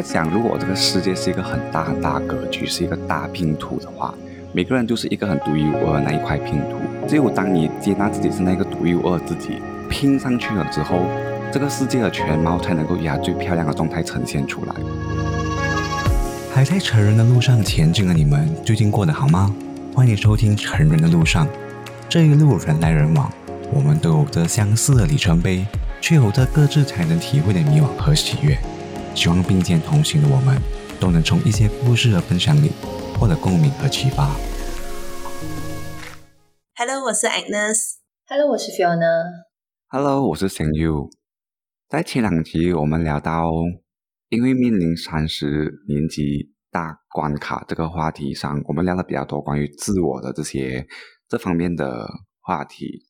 话讲，如果这个世界是一个很大很大格局，是一个大拼图的话，每个人就是一个很独一无二的那一块拼图。只有当你接纳自己是那个独一无二自己，拼上去了之后，这个世界的全貌才能够以它最漂亮的状态呈现出来。还在成人的路上前进的你们，最近过得好吗？欢迎收听《成人的路上》，这一路人来人往，我们都有着相似的里程碑，却有着各自才能体会的迷惘和喜悦。希望并肩同行的我们，都能从一些故事的分享里获得共鸣和启发。Hello，我是 Agnes。Hello，我是 Fiona。Hello，我是 s a n You。在前两集我们聊到，因为面临三十年级大关卡这个话题上，我们聊了比较多关于自我的这些这方面的话题。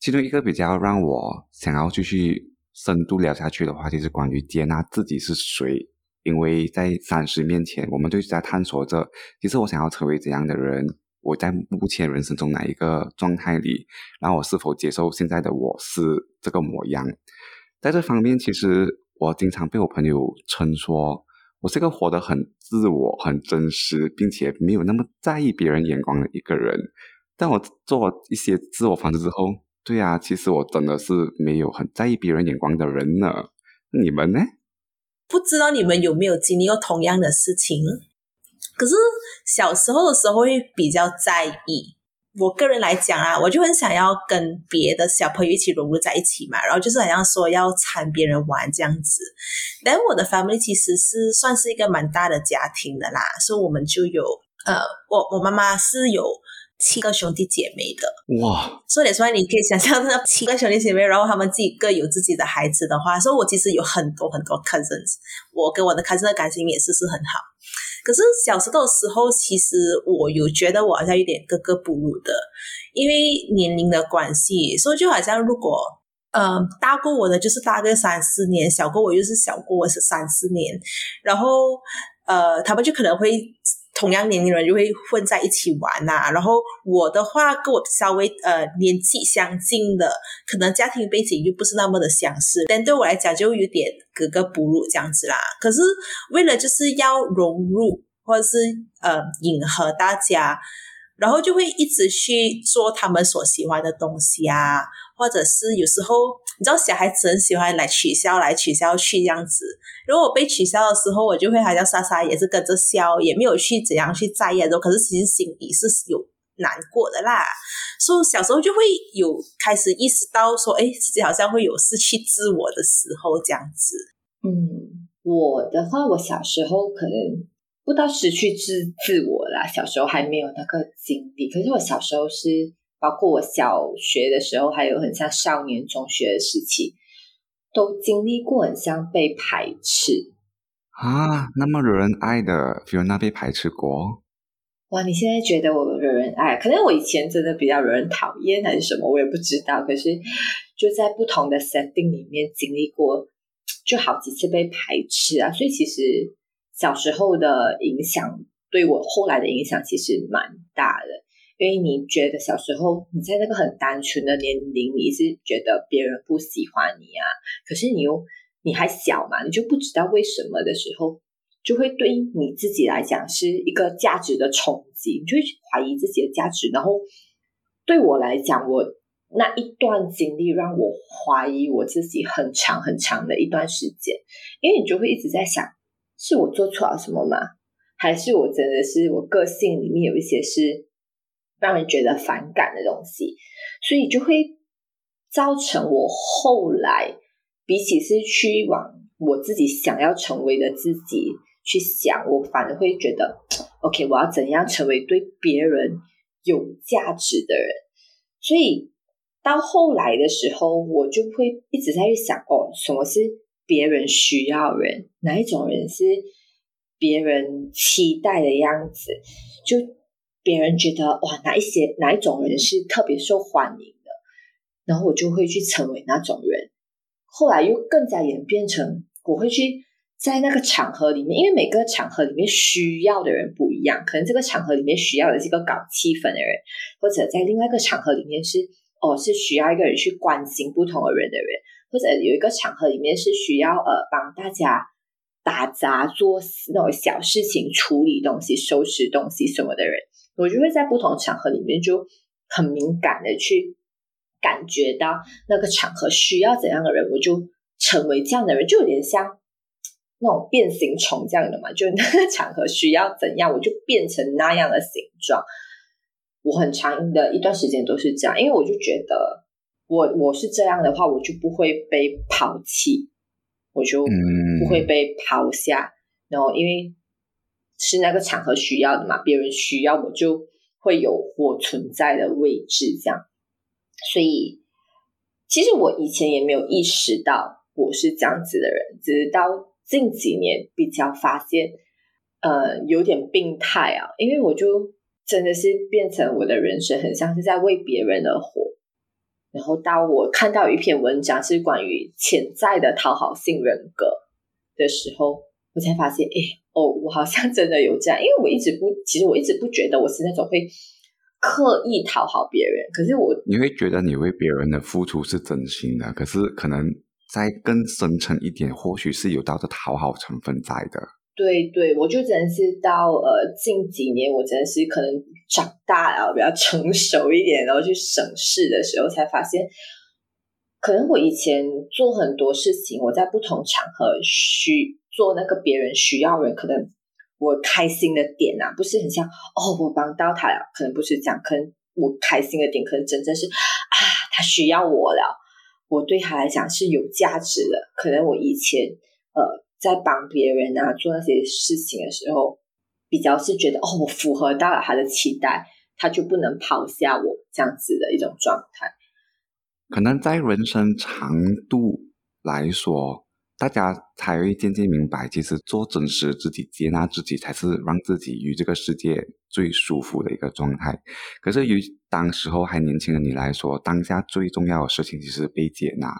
其中一个比较让我想要继续。深度聊下去的话，就是关于接纳自己是谁。因为在三十面前，我们就在探索着，其实我想要成为怎样的人？我在目前人生中哪一个状态里？然后我是否接受现在的我是这个模样？在这方面，其实我经常被我朋友称说，我是个活得很自我、很真实，并且没有那么在意别人眼光的一个人。但我做一些自我反思之后。对呀，其实我真的是没有很在意别人眼光的人呢。你们呢？不知道你们有没有经历过同样的事情？可是小时候的时候会比较在意。我个人来讲啊，我就很想要跟别的小朋友一起融入在一起嘛，然后就是好像说要掺别人玩这样子。但我的 family 其实是算是一个蛮大的家庭的啦，所以我们就有呃，我我妈妈是有。七个兄弟姐妹的哇，所以说你可以想象，那七个兄弟姐妹，然后他们自己各有自己的孩子的话，所以我其实有很多很多 cousins，我跟我的 cousin 的感情也是是很好。可是小时候的时候，其实我有觉得我好像有点格格不入的，因为年龄的关系，所以就好像如果呃大过我的就是大个三四年，小过我又是小过我是三四年，然后呃他们就可能会。同样年龄人就会混在一起玩呐，然后我的话跟我稍微呃年纪相近的，可能家庭背景就不是那么的相似，但对我来讲就有点格格不入这样子啦。可是为了就是要融入或者是呃迎合大家。然后就会一直去做他们所喜欢的东西啊，或者是有时候你知道小孩子很喜欢来取消来取消去这样子。如果我被取消的时候，我就会好像莎莎也是跟着笑，也没有去怎样去在意的。可是其实心里是有难过的啦。所以小时候就会有开始意识到说，哎，自己好像会有失去自我的时候这样子。嗯，我的话，我小时候可能。不到失去自自我啦，小时候还没有那个经历。可是我小时候是，包括我小学的时候，还有很像少年中学的时期，都经历过很像被排斥啊。那么惹人爱的 Fiona 被排斥过？哇，你现在觉得我惹人爱？可能我以前真的比较惹人讨厌，还是什么？我也不知道。可是就在不同的 setting 里面经历过，就好几次被排斥啊。所以其实。小时候的影响对我后来的影响其实蛮大的，因为你觉得小时候你在那个很单纯的年龄，你是觉得别人不喜欢你啊，可是你又你还小嘛，你就不知道为什么的时候，就会对你自己来讲是一个价值的冲击，你就会怀疑自己的价值。然后对我来讲，我那一段经历让我怀疑我自己很长很长的一段时间，因为你就会一直在想。是我做错了什么吗？还是我真的是我个性里面有一些是让人觉得反感的东西，所以就会造成我后来比起是去往我自己想要成为的自己去想，我反而会觉得，OK，我要怎样成为对别人有价值的人？所以到后来的时候，我就会一直在去想，哦，什么是？别人需要人，哪一种人是别人期待的样子？就别人觉得哇，哪一些哪一种人是特别受欢迎的，然后我就会去成为那种人。后来又更加演变成，我会去在那个场合里面，因为每个场合里面需要的人不一样，可能这个场合里面需要的是一个搞气氛的人，或者在另外一个场合里面是哦，是需要一个人去关心不同的人的人。或者有一个场合里面是需要呃帮大家打杂做那种小事情、处理东西、收拾东西什么的人，我就会在不同场合里面就很敏感的去感觉到那个场合需要怎样的人，我就成为这样的人，就有点像那种变形虫这样的嘛。就那个场合需要怎样，我就变成那样的形状。我很长的一段时间都是这样，因为我就觉得。我我是这样的话，我就不会被抛弃，我就不会被抛下。然后因为是那个场合需要的嘛，别人需要我就会有我存在的位置，这样。所以其实我以前也没有意识到我是这样子的人，直到近几年比较发现，呃，有点病态啊。因为我就真的是变成我的人生很像是在为别人而活。然后，当我看到一篇文章是关于潜在的讨好性人格的时候，我才发现，哎，哦，我好像真的有这样。因为我一直不，其实我一直不觉得我是那种会刻意讨好别人。可是我，你会觉得你为别人的付出是真心的，可是可能再更深层一点，或许是有到的讨好成分在的。对对，我就真的是到呃近几年，我真的是可能长大了，比较成熟一点，然后去省事的时候，才发现，可能我以前做很多事情，我在不同场合需做那个别人需要人，可能我开心的点啊，不是很像哦，我帮到他了，可能不是这样，可能我开心的点，可能真正是啊，他需要我了，我对他来讲是有价值的，可能我以前呃。在帮别人啊做那些事情的时候，比较是觉得哦，我符合到了他的期待，他就不能抛下我这样子的一种状态。可能在人生长度来说，大家才会渐渐明白，其实做真实自己、接纳自己，才是让自己与这个世界最舒服的一个状态。可是，于当时候还年轻的你来说，当下最重要的事情其实被接纳，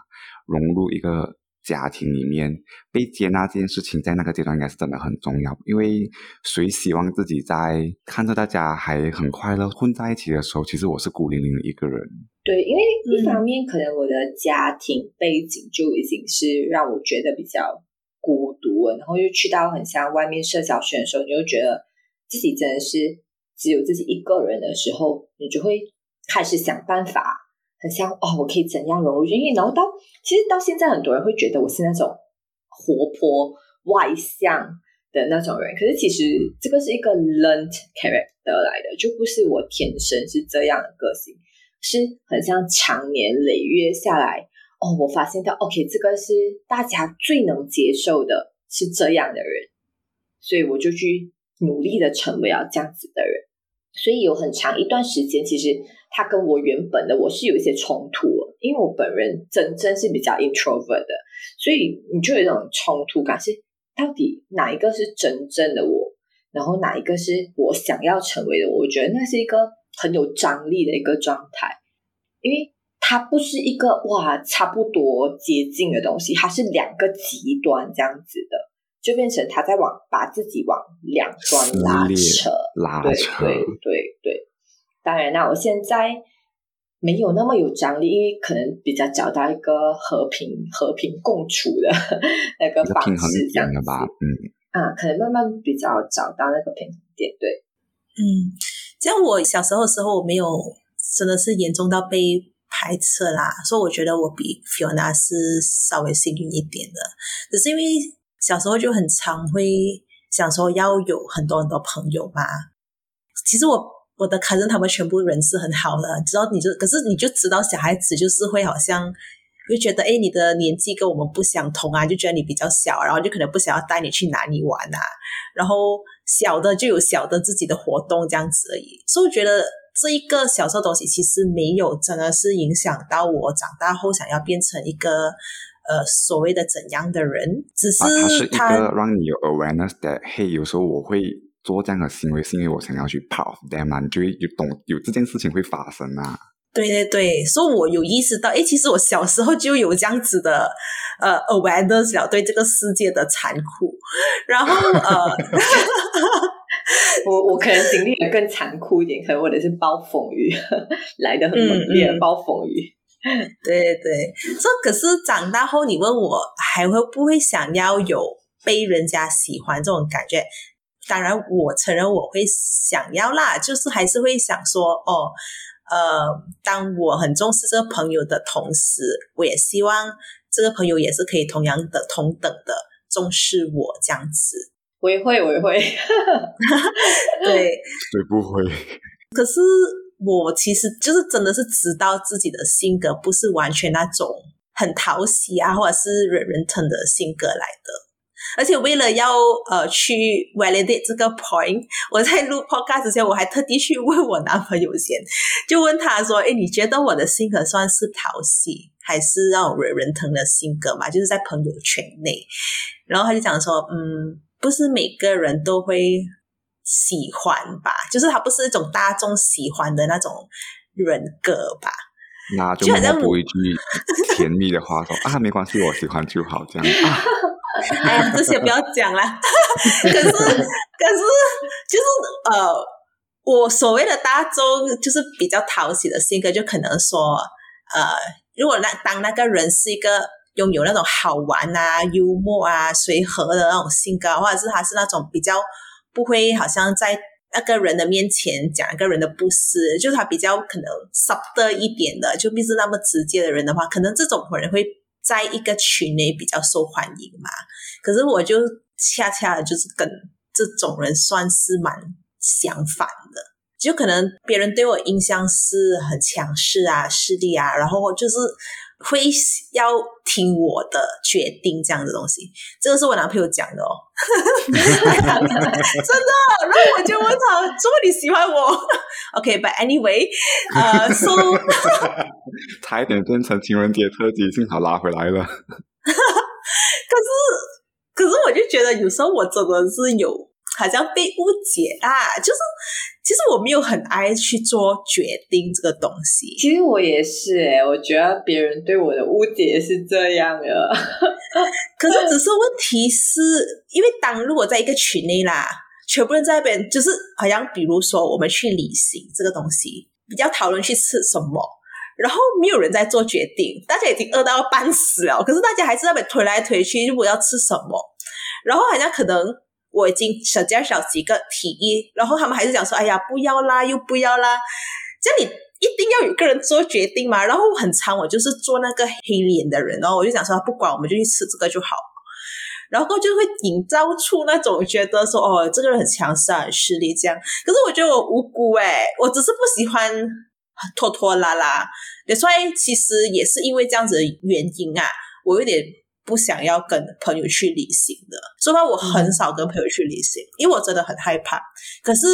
融入一个。家庭里面被接纳这件事情，在那个阶段应该是真的很重要，因为谁希望自己在看着大家还很快乐混在一起的时候，其实我是孤零零的一个人。对，因为一方面可能我的家庭背景就已经是让我觉得比较孤独了，然后又去到很像外面社交圈的时候，你就觉得自己真的是只有自己一个人的时候，你就会开始想办法。很像哦，我可以怎样融入？进去然后到其实到现在，很多人会觉得我是那种活泼外向的那种人。可是其实这个是一个 learned character 来的，就不是我天生是这样的个性，是很像长年累月下来哦，我发现到 OK，这个是大家最能接受的，是这样的人，所以我就去努力的成为了这样子的人。所以有很长一段时间，其实。他跟我原本的我是有一些冲突，因为我本人真真是比较 introvert 的，所以你就有一种冲突感，是到底哪一个是真正的我，然后哪一个是我想要成为的？我觉得那是一个很有张力的一个状态，因为它不是一个哇差不多接近的东西，它是两个极端这样子的，就变成他在往把自己往两端拉扯，拉扯，对对对。当然啦，我现在没有那么有张力，因为可能比较找到一个和平和平共处的 那个方式，这样的吧。嗯啊，可能慢慢比较找到那个平衡点。对，嗯，像我小时候的时候，我没有真的是严重到被排斥啦，所以我觉得我比 Fiona 是稍微幸运一点的。只是因为小时候就很常会想说要有很多很多朋友嘛，其实我。我的卡人他们全部人是很好的，知道你就可是你就知道小孩子就是会好像就觉得哎你的年纪跟我们不相同啊，就觉得你比较小，然后就可能不想要带你去哪里玩啊，然后小的就有小的自己的活动这样子而已。所以我觉得这一个小时候东西其实没有真的是影响到我长大后想要变成一个呃所谓的怎样的人，只是它是一个让你有 awareness 的，嘿，有时候我会。做这样的行为是因为我想要去跑，then 嘛，你就会有懂有这件事情会发生啊。对对对，所以我有意识到，哎，其实我小时候就有这样子的呃 awareness 了对这个世界的残酷，然后呃，我我可能经历的更残酷一点，可能我的是暴风雨来的很猛烈，暴风雨。对对对，这可是长大后你问我还会不会想要有。被人家喜欢这种感觉。当然，我承认我会想要啦，就是还是会想说，哦，呃，当我很重视这个朋友的同时，我也希望这个朋友也是可以同样的、同等的重视我这样子。我也会，我也会。对，对不会？可是我其实就是真的是知道自己的性格不是完全那种很讨喜啊，或者是惹人疼的性格来的。而且为了要呃去 validate 这个 point，我在录 podcast 之前，我还特地去问我男朋友先，就问他说：“哎，你觉得我的性格算是讨喜，还是让我惹人疼的性格嘛？就是在朋友圈内。”然后他就讲说：“嗯，不是每个人都会喜欢吧，就是他不是一种大众喜欢的那种人格吧。”那就默默补一句甜蜜的话说：“啊，没关系，我喜欢就好。”这样啊。哎呀，这些不要讲了。可是，可是，就是呃，我所谓的大众，就是比较讨喜的性格，就可能说，呃，如果那当那个人是一个拥有那种好玩啊、幽默啊、随和的那种性格，或者是他是那种比较不会好像在那个人的面前讲一个人的不是，就是他比较可能 soft 一点的，就不是那么直接的人的话，可能这种人会。在一个群内比较受欢迎嘛，可是我就恰恰就是跟这种人算是蛮相反的，就可能别人对我印象是很强势啊、势力啊，然后就是。会要听我的决定这样的东西，这个是我男朋友讲的哦，真的。然后我就问他，如果你喜欢我，OK，But anyway，呃，，So 差一点变成情人节特辑，幸好拉回来了。可是，可是我就觉得有时候我真的是有。好像被误解啊！就是其实我没有很爱去做决定这个东西。其实我也是诶，我觉得别人对我的误解是这样的。可是只是问题是因为当如果在一个群内啦，全部人在那边，就是好像比如说我们去旅行这个东西，比较讨论去吃什么，然后没有人在做决定，大家已经饿到半死了，可是大家还是在那边推来推去，如果要吃什么，然后好像可能。我已经小加小几个提议，然后他们还是讲说：“哎呀，不要啦，又不要啦。”这样你一定要有个人做决定嘛？然后很长，我就是做那个黑脸的人，然后我就想说，不管，我们就去吃这个就好。然后就会营造出那种觉得说：“哦，这个人很强势、很势力。”这样，可是我觉得我无辜哎，我只是不喜欢拖拖拉拉。所以其实也是因为这样子的原因啊，我有点。不想要跟朋友去旅行的，说白我很少跟朋友去旅行，因为我真的很害怕。可是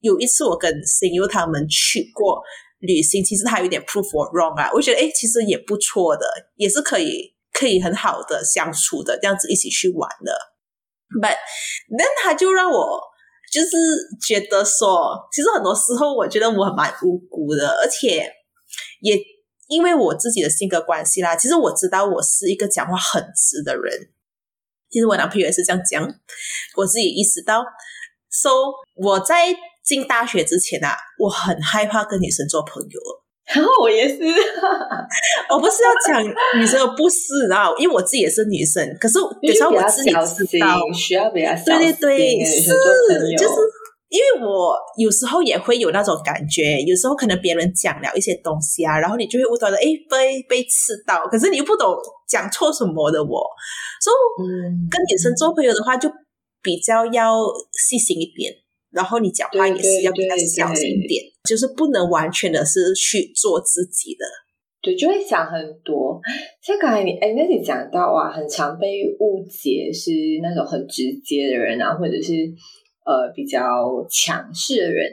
有一次我跟新友他们去过旅行，其实他有点 prove or wrong 啊，我觉得哎，其实也不错的，也是可以可以很好的相处的，这样子一起去玩的。But then 他就让我就是觉得说，其实很多时候我觉得我蛮无辜的，而且也。因为我自己的性格关系啦，其实我知道我是一个讲话很直的人。其实我男朋友也是这样讲，我自己意识到。So 我在进大学之前啊，我很害怕跟女生做朋友。然后我也是，我不是要讲女生的不是啊，因为我自己也是女生。可是有时候我自己知道，需要比较对对对，是就是。因为我有时候也会有那种感觉，有时候可能别人讲了一些东西啊，然后你就会误导的，哎，被被刺到，可是你又不懂讲错什么的，我，所以跟女生做朋友的话，就比较要细心一点，然后你讲话也是要比较小心一点，就是不能完全的是去做自己的，对，就会想很多。像刚才你哎，那你讲到啊，很常被误解是那种很直接的人啊，或者是。呃，比较强势的人，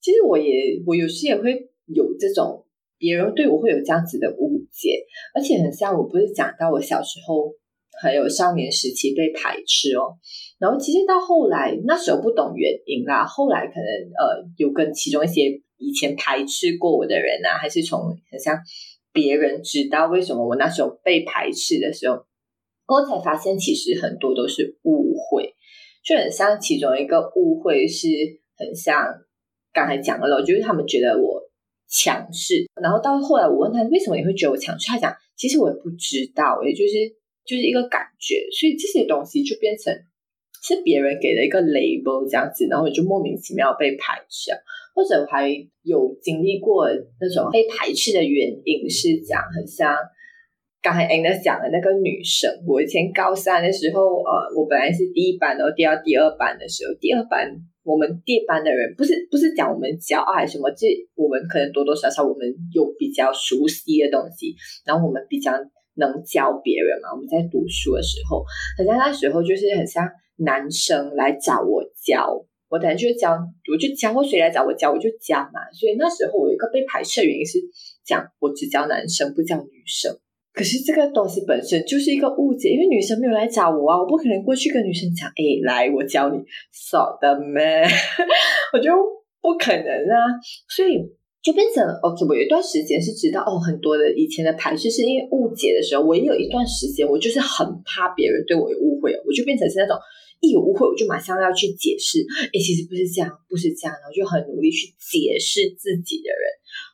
其实我也我有时也会有这种别人对我会有这样子的误解，而且很像我不是讲到我小时候还有少年时期被排斥哦，然后其实到后来那时候不懂原因啦，后来可能呃有跟其中一些以前排斥过我的人啊，还是从很像别人知道为什么我那时候被排斥的时候，我才发现其实很多都是误会。就很像其中一个误会，是很像刚才讲的了，就是他们觉得我强势，然后到后来我问他为什么你会觉得我强势，他讲其实我也不知道，也就是就是一个感觉，所以这些东西就变成是别人给的一个 label 这样子，然后就莫名其妙被排斥，或者还有经历过那种被排斥的原因是讲很像。刚才 Anna 讲的那个女生，我以前高三的时候，呃，我本来是第一班，然后第二第二班的时候，第二班我们第一班的人不是不是讲我们骄傲还是什么，就我们可能多多少少我们有比较熟悉的东西，然后我们比较能教别人嘛。我们在读书的时候，好像那时候就是很像男生来找我教，我等下就教，我就教，或谁来找我教我就教嘛。所以那时候我有一个被排斥的原因是讲我只教男生不教女生。可是这个东西本身就是一个误解，因为女生没有来找我啊，我不可能过去跟女生讲，哎，来，我教你，少的咩？我就不可能啊，所以就变成，OK，我有一段时间是知道，哦，很多的以前的排斥是因为误解的时候，我也有一段时间，我就是很怕别人对我有误会，我就变成是那种一有误会，我就马上要去解释，哎，其实不是这样，不是这样，然后就很努力去解释自己的人，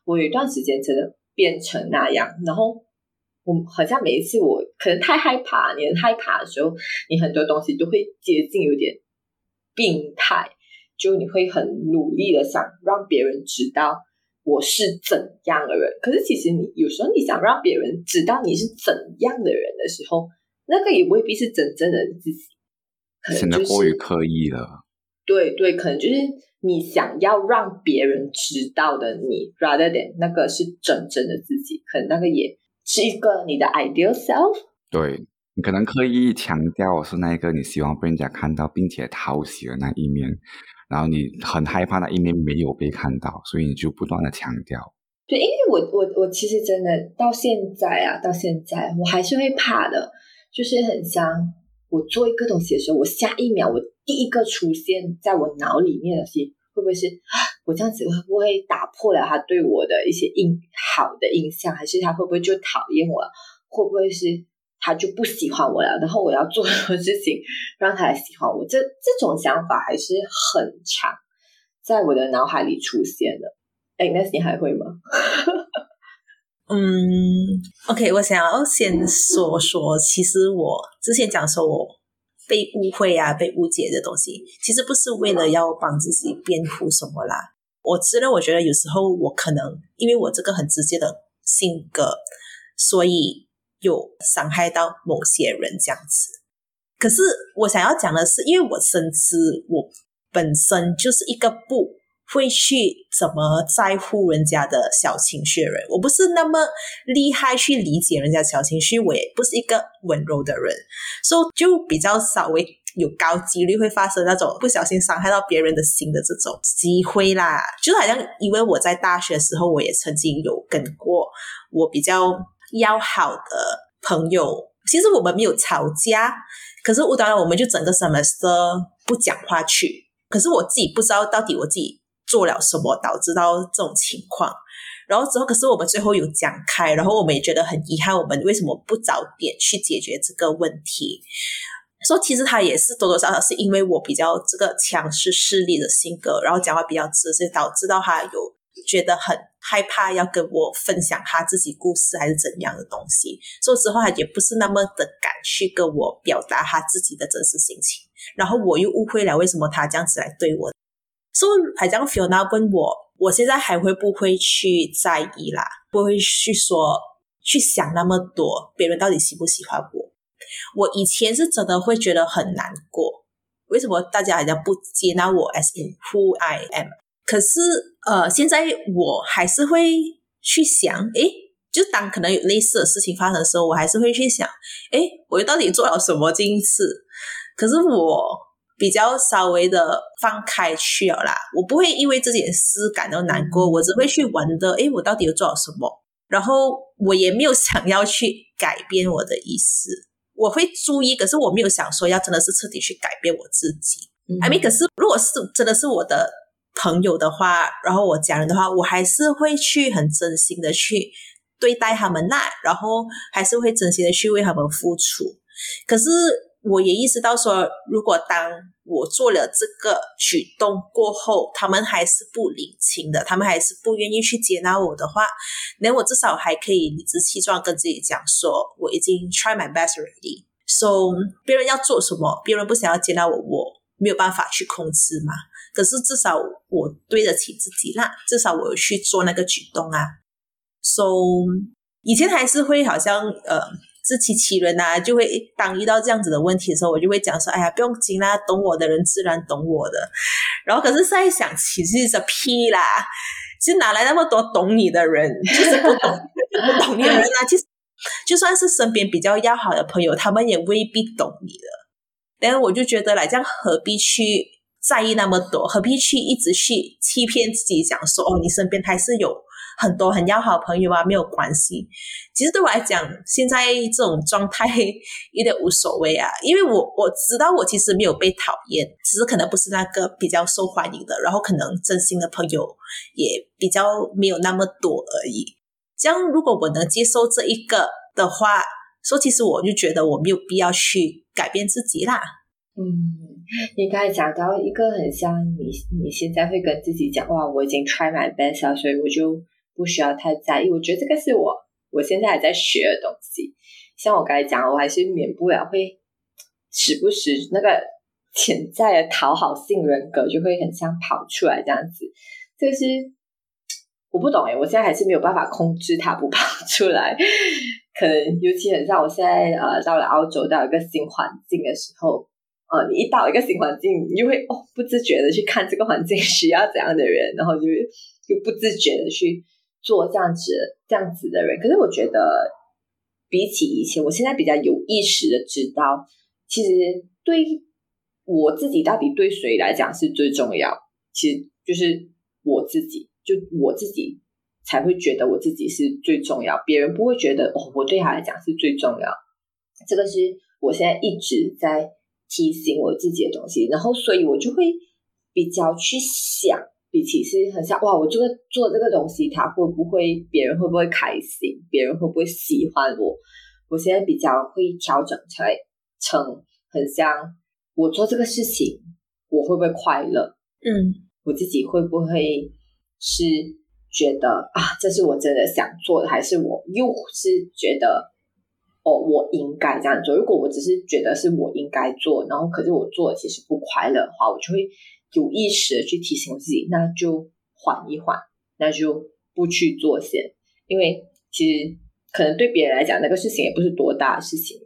我有一段时间真的变成那样，然后。我好像每一次我可能太害怕，你很害怕的时候，你很多东西都会接近有点病态，就你会很努力的想让别人知道我是怎样的人。可是其实你有时候你想让别人知道你是怎样的人的时候，那个也未必是真正的自己，可能就是过于刻意了。对对，可能就是你想要让别人知道的你，rather than 那个是真正的自己，可能那个也。是一个你的 ideal self，对你可能刻意强调是那一个你希望被人家看到并且讨喜的那一面，然后你很害怕那一面没有被看到，所以你就不断的强调。对，因为我我我其实真的到现在啊，到现在我还是会怕的，就是很像我做一个东西的时候，我下一秒我第一个出现在我脑里面的是会不会是 我这样子会不会打破了他对我的一些印好的印象，还是他会不会就讨厌我？会不会是他就不喜欢我了？然后我要做什么事情让他来喜欢我？这这种想法还是很长，在我的脑海里出现的。哎，那你还会吗？嗯，OK，我想要先说说，其实我之前讲说我。被误会啊，被误解的东西，其实不是为了要帮自己辩护什么啦。我知道，我觉得有时候我可能因为我这个很直接的性格，所以有伤害到某些人这样子。可是我想要讲的是，因为我深知我本身就是一个不。会去怎么在乎人家的小情绪人？我不是那么厉害去理解人家小情绪，我也不是一个温柔的人，所以就比较稍微有高几率会发生那种不小心伤害到别人的心的这种机会啦。就好像因为我在大学的时候，我也曾经有跟过我比较要好的朋友，其实我们没有吵架，可是我当然我们就整个 semester 不讲话去，可是我自己不知道到底我自己。做了什么导致到这种情况？然后之后，可是我们最后有讲开，然后我们也觉得很遗憾，我们为什么不早点去解决这个问题？说其实他也是多多少少是因为我比较这个强势势力的性格，然后讲话比较直接，导致到他有觉得很害怕要跟我分享他自己故事还是怎样的东西。说实话，也不是那么的敢去跟我表达他自己的真实心情，然后我又误会了为什么他这样子来对我。所以还这样，Fiona 问我，我现在还会不会去在意啦？不会去说去想那么多，别人到底喜不喜欢我？我以前是真的会觉得很难过，为什么大家好像不接纳我？As in who I am？可是呃，现在我还是会去想，诶，就当可能有类似的事情发生的时候，我还是会去想，诶，我到底做了什么这一次？可是我。比较稍微的放开去了啦，我不会因为这件事感到难过，我只会去玩的。诶，我到底有做了什么？然后我也没有想要去改变我的意思，我会注意，可是我没有想说要真的是彻底去改变我自己。I mean，可是如果是真的是我的朋友的话，然后我家人的话，我还是会去很真心的去对待他们那，然后还是会真心的去为他们付出。可是。我也意识到说，如果当我做了这个举动过后，他们还是不领情的，他们还是不愿意去接纳我的话，那我至少还可以理直气壮跟自己讲说，我已经 try my best already。So 别人要做什么，别人不想要接纳我，我没有办法去控制嘛。可是至少我对得起自己啦，至少我有去做那个举动啊。So 以前还是会好像呃。自欺欺人呐，就会当遇到这样子的问题的时候，我就会讲说：“哎呀，不用紧啦，懂我的人自然懂我的。”然后可是现在想，其实是屁啦，其实哪来那么多懂你的人？就是不懂不懂你的人啊！其实就算是身边比较要好的朋友，他们也未必懂你的。但是我就觉得来这样何必去在意那么多？何必去一直去欺骗自己，讲说：“哦，你身边还是有。”很多很要好朋友啊，没有关系。其实对我来讲，现在这种状态 有点无所谓啊，因为我 我知道我其实没有被讨厌，只是可能不是那个比较受欢迎的，然后可能真心的朋友也比较没有那么多而已。这样如果我能接受这一个的话，说其实我就觉得我没有必要去改变自己啦。嗯，你刚才讲到一个很像你，你现在会跟自己讲哇，我已经 try my best 了，所以我就。不需要太在意，我觉得这个是我我现在还在学的东西。像我刚才讲，我还是免不了会时不时那个潜在的讨好性人格就会很像跑出来这样子。就是我不懂哎，我现在还是没有办法控制它不跑出来。可能尤其很像我现在呃到了澳洲，到一个新环境的时候，呃，你一到一个新环境，你就会哦不自觉的去看这个环境需要怎样的人，然后就就不自觉的去。做这样子这样子的人，可是我觉得比起以前，我现在比较有意识的知道，其实对我自己到底对谁来讲是最重要，其实就是我自己，就我自己才会觉得我自己是最重要，别人不会觉得哦，我对他来讲是最重要。这个是我现在一直在提醒我自己的东西，然后所以我就会比较去想。比起是很像哇，我这个做这个东西，他会不会别人会不会开心？别人会不会喜欢我？我现在比较会调整成成很像我做这个事情，我会不会快乐？嗯，我自己会不会是觉得啊，这是我真的想做的，还是我又是觉得哦，我应该这样做？如果我只是觉得是我应该做，然后可是我做其实不快乐的话，我就会。有意识的去提醒自己，那就缓一缓，那就不去做先。因为其实可能对别人来讲，那个事情也不是多大的事情，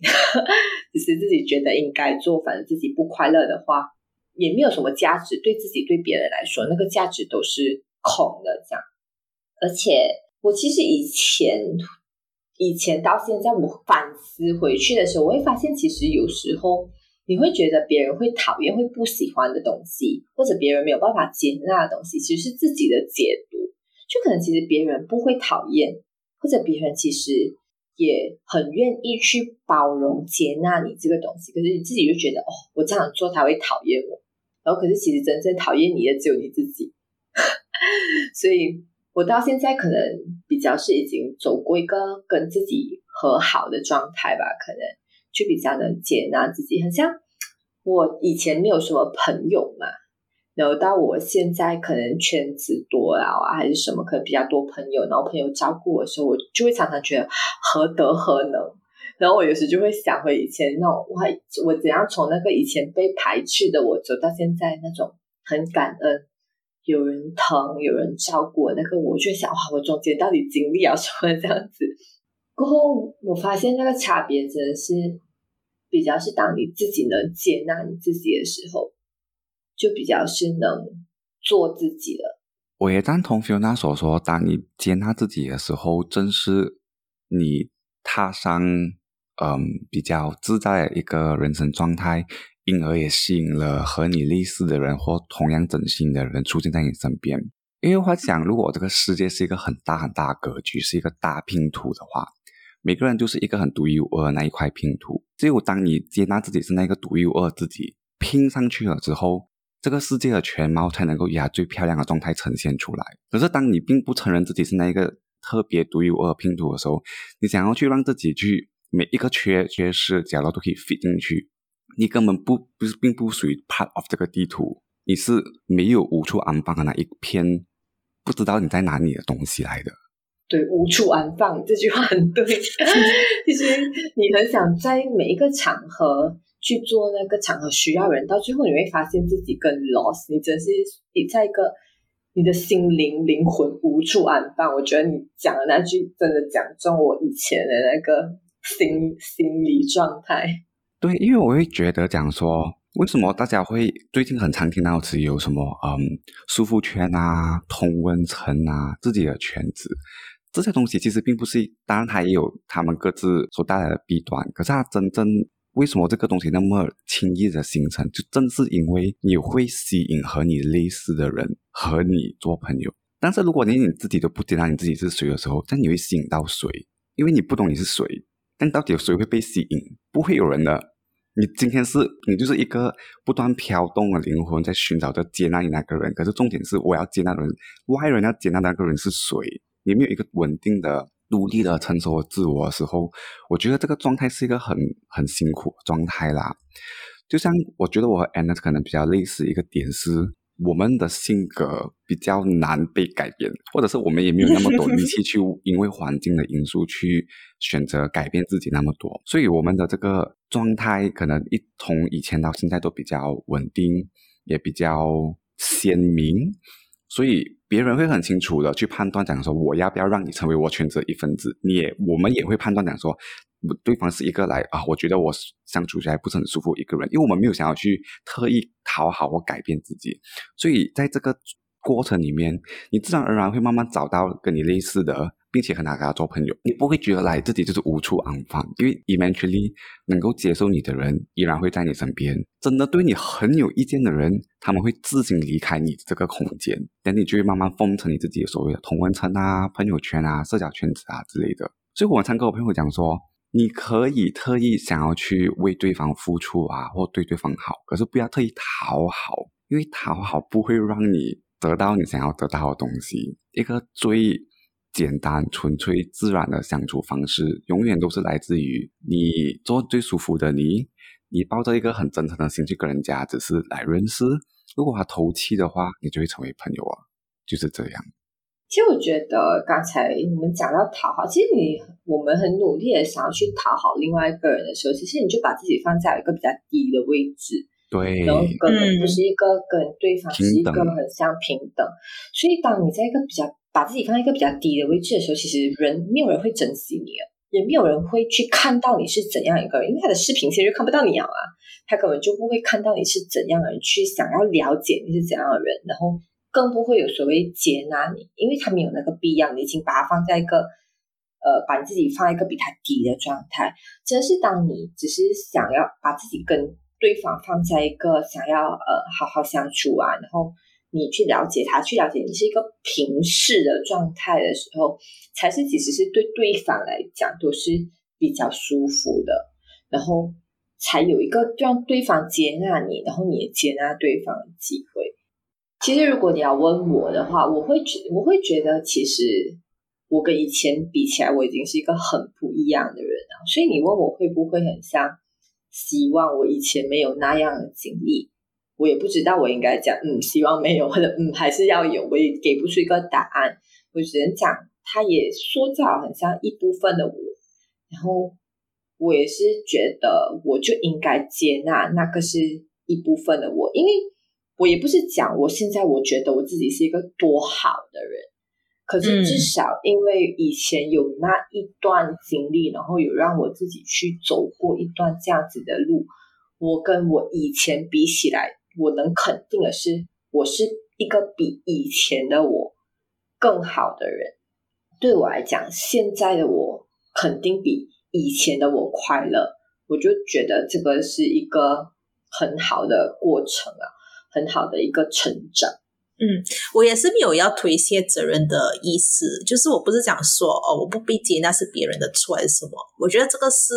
只是自己觉得应该做。反正自己不快乐的话，也没有什么价值。对自己对别人来说，那个价值都是空的。这样，而且我其实以前以前到现在，我反思回去的时候，我会发现，其实有时候。你会觉得别人会讨厌、会不喜欢的东西，或者别人没有办法接纳的东西，其实是自己的解读。就可能其实别人不会讨厌，或者别人其实也很愿意去包容、接纳你这个东西。可是你自己就觉得，哦，我这样做他会讨厌我。然后可是其实真正讨厌你的只有你自己。所以我到现在可能比较是已经走过一个跟自己和好的状态吧，可能。就比较能接纳自己，很像我以前没有什么朋友嘛，然后到我现在可能圈子多了啊，还是什么，可能比较多朋友，然后朋友照顾我的时候，我就会常常觉得何德何能。然后我有时就会想回以前那种，我我怎样从那个以前被排斥的我走到现在那种很感恩，有人疼，有人照顾那个，我就想哇，我中间到底经历了什么这样子？过后我发现那个差别真的是。比较是当你自己能接纳你自己的时候，就比较是能做自己了。我也赞同 Fiona 所说，当你接纳自己的时候，正是你踏上嗯比较自在的一个人生状态，因而也吸引了和你类似的人或同样真心的人出现在你身边。因为我想，如果这个世界是一个很大很大格局，是一个大拼图的话。每个人就是一个很独一无二的那一块拼图，只有当你接纳自己是那个独一无二自己拼上去了之后，这个世界的全貌才能够以它最漂亮的状态呈现出来。可是当你并不承认自己是那一个特别独一无二拼图的时候，你想要去让自己去每一个缺缺失角落都可以 fit 进去，你根本不不是并不属于 part of 这个地图，你是没有无处安放的那一片不知道你在哪里的东西来的。对，无处安放这句话很对。其实你很想在每一个场合去做那个场合需要人，到最后你会发现自己跟 lost。你真是你在一个你的心灵灵魂无处安放。我觉得你讲的那句真的讲中我以前的那个心心理状态。对，因为我会觉得讲说，为什么大家会最近很常听到词有什么嗯，舒服圈啊、同温层啊、自己的圈子。这些东西其实并不是，当然它也有他们各自所带来的弊端。可是它真正为什么这个东西那么轻易的形成，就正是因为你会吸引和你类似的人和你做朋友。但是如果连你自己都不知道你自己是谁的时候，那你会吸引到谁？因为你不懂你是谁。但到底有谁会被吸引？不会有人的。你今天是你就是一个不断飘动的灵魂，在寻找着接纳你那个人。可是重点是，我要接纳的人，外人要接纳那个人是谁？你没有一个稳定的、独立的、成熟的自我的时候，我觉得这个状态是一个很很辛苦的状态啦。就像我觉得我和 Anna 可能比较类似一个点是，我们的性格比较难被改变，或者是我们也没有那么多力气去因为环境的因素去选择改变自己那么多，所以我们的这个状态可能一从以前到现在都比较稳定，也比较鲜明。所以别人会很清楚的去判断，讲说我要不要让你成为我圈子一份子。你也我们也会判断讲说，对方是一个来啊，我觉得我相处起来不是很舒服一个人，因为我们没有想要去特意讨好或改变自己。所以在这个过程里面，你自然而然会慢慢找到跟你类似的。并且和他跟他做朋友，你不会觉得来自己就是无处安放，因为 eventually 能够接受你的人依然会在你身边。真的对你很有意见的人，他们会自行离开你这个空间，等你就会慢慢封成你自己所谓的同温层啊、朋友圈啊、社交圈子啊之类的。所以我常跟我朋友讲说，你可以特意想要去为对方付出啊，或对对方好，可是不要特意讨好，因为讨好不会让你得到你想要得到的东西。一个最简单、纯粹、自然的相处方式，永远都是来自于你做最舒服的你。你抱着一个很真诚的心去跟人家，只是来认识。如果他投契的话，你就会成为朋友啊，就是这样。其实我觉得刚才你们讲到讨好，其实你我们很努力的想要去讨好另外一个人的时候，其实你就把自己放在一个比较低的位置，对，然后根本不是一个跟对方是一个很像平等。所以当你在一个比较把自己放在一个比较低的位置的时候，其实人没有人会珍惜你，也没有人会去看到你是怎样一个人，因为他的视频其实就看不到你啊，他根本就不会看到你是怎样的人，去想要了解你是怎样的人，然后更不会有所谓接纳你，因为他没有那个必要，你已经把他放在一个呃，把你自己放在一个比他低的状态。真是当你只是想要把自己跟对方放在一个想要呃好好相处啊，然后。你去了解他，去了解你是一个平视的状态的时候，才是其实是对对方来讲都是比较舒服的，然后才有一个让对方接纳你，然后你也接纳对方的机会。其实如果你要问我的话，我会觉我会觉得，其实我跟以前比起来，我已经是一个很不一样的人了。所以你问我会不会很像，希望我以前没有那样的经历。我也不知道我应该讲，嗯，希望没有，或者嗯，还是要有，我也给不出一个答案。我只能讲，他也塑造很像一部分的我，然后我也是觉得，我就应该接纳那个是一部分的我，因为我也不是讲我现在我觉得我自己是一个多好的人，可是至少因为以前有那一段经历，然后有让我自己去走过一段这样子的路，我跟我以前比起来。我能肯定的是，我是一个比以前的我更好的人。对我来讲，现在的我肯定比以前的我快乐。我就觉得这个是一个很好的过程啊，很好的一个成长。嗯，我也是没有要推卸责任的意思，就是我不是讲说哦，我不被接纳是别人的错还是什么？我觉得这个是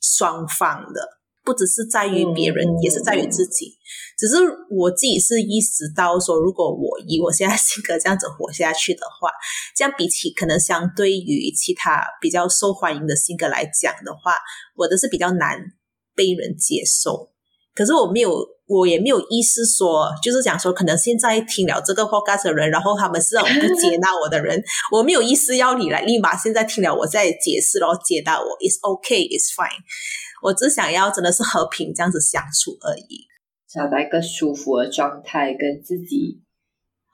双方的。不只是在于别人，也是在于自己。只是我自己是意识到说，如果我以我现在性格这样子活下去的话，这样比起可能相对于其他比较受欢迎的性格来讲的话，我的是比较难被人接受。可是我没有，我也没有意思说，就是讲说，可能现在听了这个 podcast 的人，然后他们是那种不接纳我的人，我没有意思要你来立马现在听了我再解释，然后接纳我，it's okay, is fine。我只想要真的是和平这样子相处而已，找到一个舒服的状态，跟自己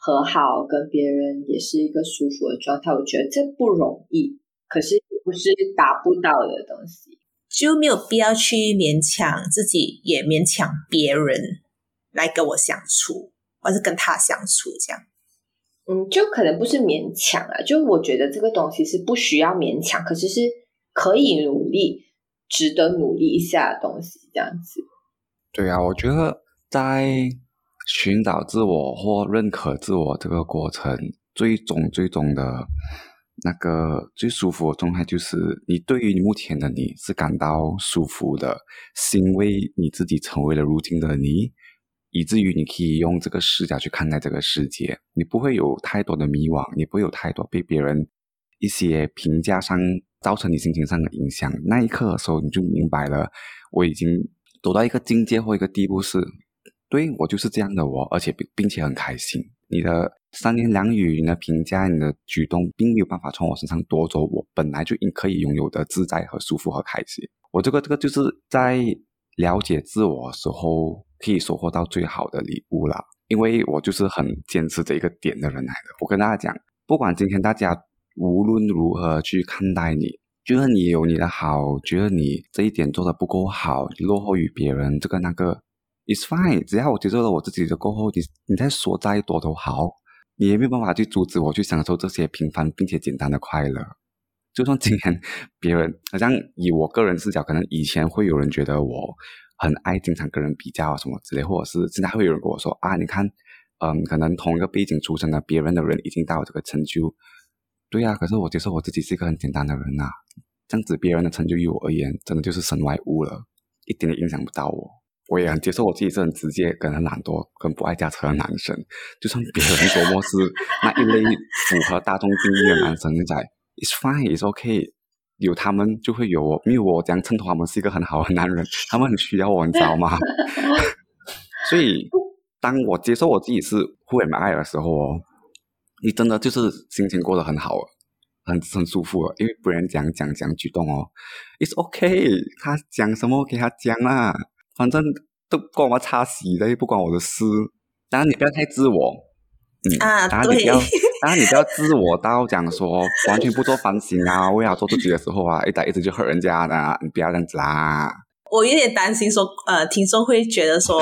和好，跟别人也是一个舒服的状态。我觉得这不容易，可是不是达不到的东西。就没有必要去勉强自己，也勉强别人来跟我相处，或是跟他相处这样。嗯，就可能不是勉强啊，就我觉得这个东西是不需要勉强，可是是可以努力、值得努力一下的东西，这样子。对啊，我觉得在寻找自我或认可自我这个过程，最终最终的。那个最舒服的状态就是，你对于你目前的你是感到舒服的，是因为你自己成为了如今的你，以至于你可以用这个视角去看待这个世界，你不会有太多的迷惘，你不会有太多被别人一些评价上造成你心情上的影响。那一刻的时候，你就明白了，我已经走到一个境界或一个地步，是对我就是这样的我，而且并并且很开心。你的。三言两语，你的评价，你的举动，并没有办法从我身上夺走我本来就应可以拥有的自在和舒服和开心。我这个这个就是在了解自我时候可以收获到最好的礼物了，因为我就是很坚持这一个点的人来的。我跟大家讲，不管今天大家无论如何去看待你，觉得你有你的好，觉得你这一点做的不够好，落后于别人，这个那个 It's fine。只要我接受了我自己的过后，你你再说再多都好。你也没有办法去阻止我去享受这些平凡并且简单的快乐。就算今天别人好像以我个人视角，可能以前会有人觉得我很爱经常跟人比较什么之类，或者是现在会有人跟我说啊，你看，嗯，可能同一个背景出身的别人的人已经到这个成就，对呀，可是我接受我自己是一个很简单的人呐，这样子别人的成就于我而言，真的就是身外物了，一点也影响不到我。我也很接受我自己是很直接、跟很懒惰、跟不爱驾车的男生。就算别人多么是 那一类符合大众定义的男生，在 it's fine, it's okay，有他们就会有我，没有我这样衬托他们是一个很好的男人，他们很需要我，你知道吗？所以，当我接受我自己是互为爱的时候哦，你真的就是心情过得很好，很很舒服，因为别人讲讲讲举动哦，it's okay，他讲什么给他讲啦。反正都关我擦洗的，又不关我的事。当然你不要太自我，嗯，当然你不要，当然你不要自我到讲说完全不做反省啊，为了做自己的时候啊，一打一直就恨人家的，你不要这样子啦。我有点担心说，呃，听众会觉得说，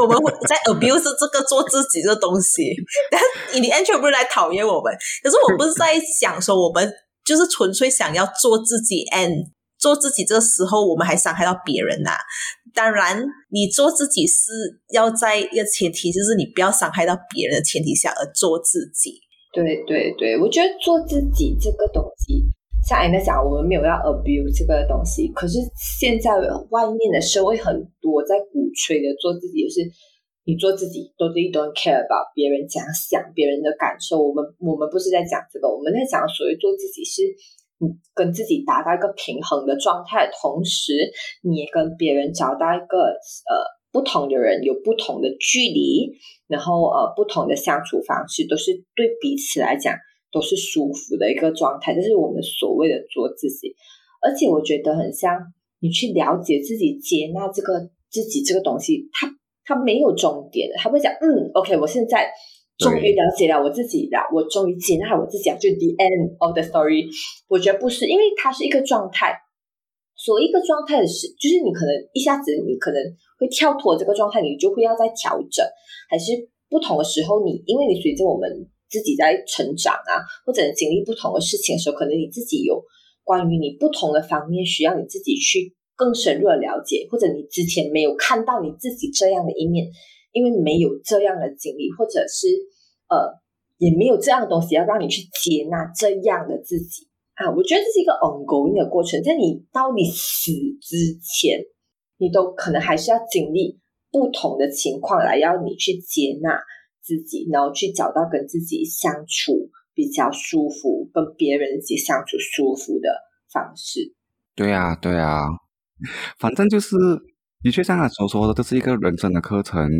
我们会在 abuse 这个做自己这东西，但你的安全不是来讨厌我们。可是我不是在想说，我们就是纯粹想要做自己，and 做自己这个时候，我们还伤害到别人呐。当然，你做自己是要在一个前提，就是你不要伤害到别人的前提下而做自己。对对对，我觉得做自己这个东西，像安娜讲，我们没有要 abuse 这个东西，可是现在外面的社会很多在鼓吹的做自己，就是你做自己都 don't care about 别人怎样想，别人的感受。我们我们不是在讲这个，我们在讲所谓做自己是。你跟自己达到一个平衡的状态，同时你也跟别人找到一个呃不同的人有不同的距离，然后呃不同的相处方式，都是对彼此来讲都是舒服的一个状态。这是我们所谓的做自己，而且我觉得很像你去了解自己、接纳这个自己这个东西，它它没有终点的，他会讲嗯，OK，我现在。终于了解了我自己了，我终于接纳我自己了，就 the end of the story。我觉得不是，因为它是一个状态。所谓一个状态的是，就是你可能一下子你可能会跳脱这个状态，你就会要再调整，还是不同的时候，你因为你随着我们自己在成长啊，或者经历不同的事情的时候，可能你自己有关于你不同的方面需要你自己去更深入的了解，或者你之前没有看到你自己这样的一面。因为没有这样的经历，或者是呃，也没有这样的东西要让你去接纳这样的自己啊。我觉得这是一个 ongoing 的过程，在你到你死之前，你都可能还是要经历不同的情况来要你去接纳自己，然后去找到跟自己相处比较舒服，跟别人一起相处舒服的方式。对啊，对啊，反正就是的确像他所说的，这是一个人生的课程。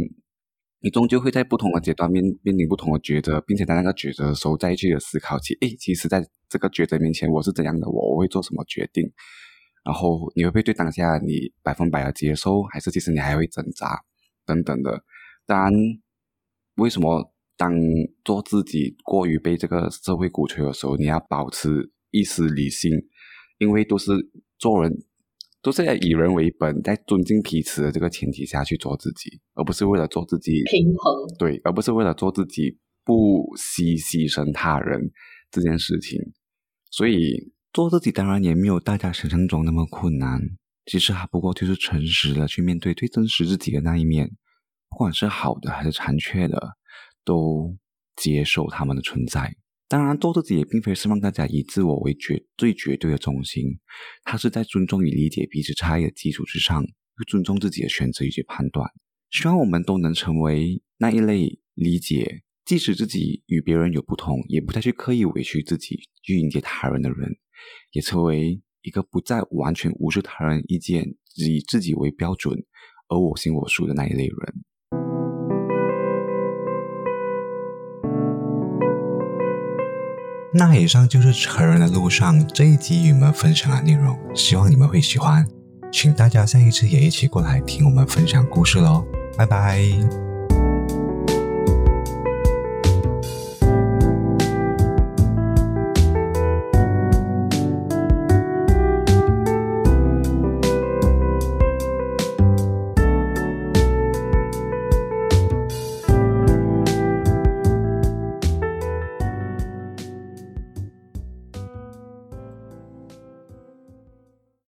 你终究会在不同的阶段面面临不同的抉择，并且在那个抉择的时候再去思考起，诶，其实在这个抉择面前我是怎样的，我我会做什么决定？然后你会不会对当下你百分百的接受，还是其实你还会挣扎等等的？当然，为什么当做自己过于被这个社会鼓吹的时候，你要保持一丝理性？因为都是做人。都是要以人为本，在尊敬彼此的这个前提下去做自己，而不是为了做自己平衡。对，而不是为了做自己不惜牺牲他人这件事情。所以做自己当然也没有大家想象中那么困难，其实还不过就是诚实的去面对最真实自己的那一面，不管是好的还是残缺的，都接受他们的存在。当然，做自己也并非是让大家以自我为绝最绝对的中心，它是在尊重与理解彼此差异的基础之上，又尊重自己的选择以及判断。希望我们都能成为那一类理解，即使自己与别人有不同，也不再去刻意委屈自己去迎接他人的人，也成为一个不再完全无视他人意见，以自己为标准而我行我素的那一类人。那以上就是成人的路上这一集与你们分享的内容，希望你们会喜欢。请大家下一次也一起过来听我们分享故事喽，拜拜。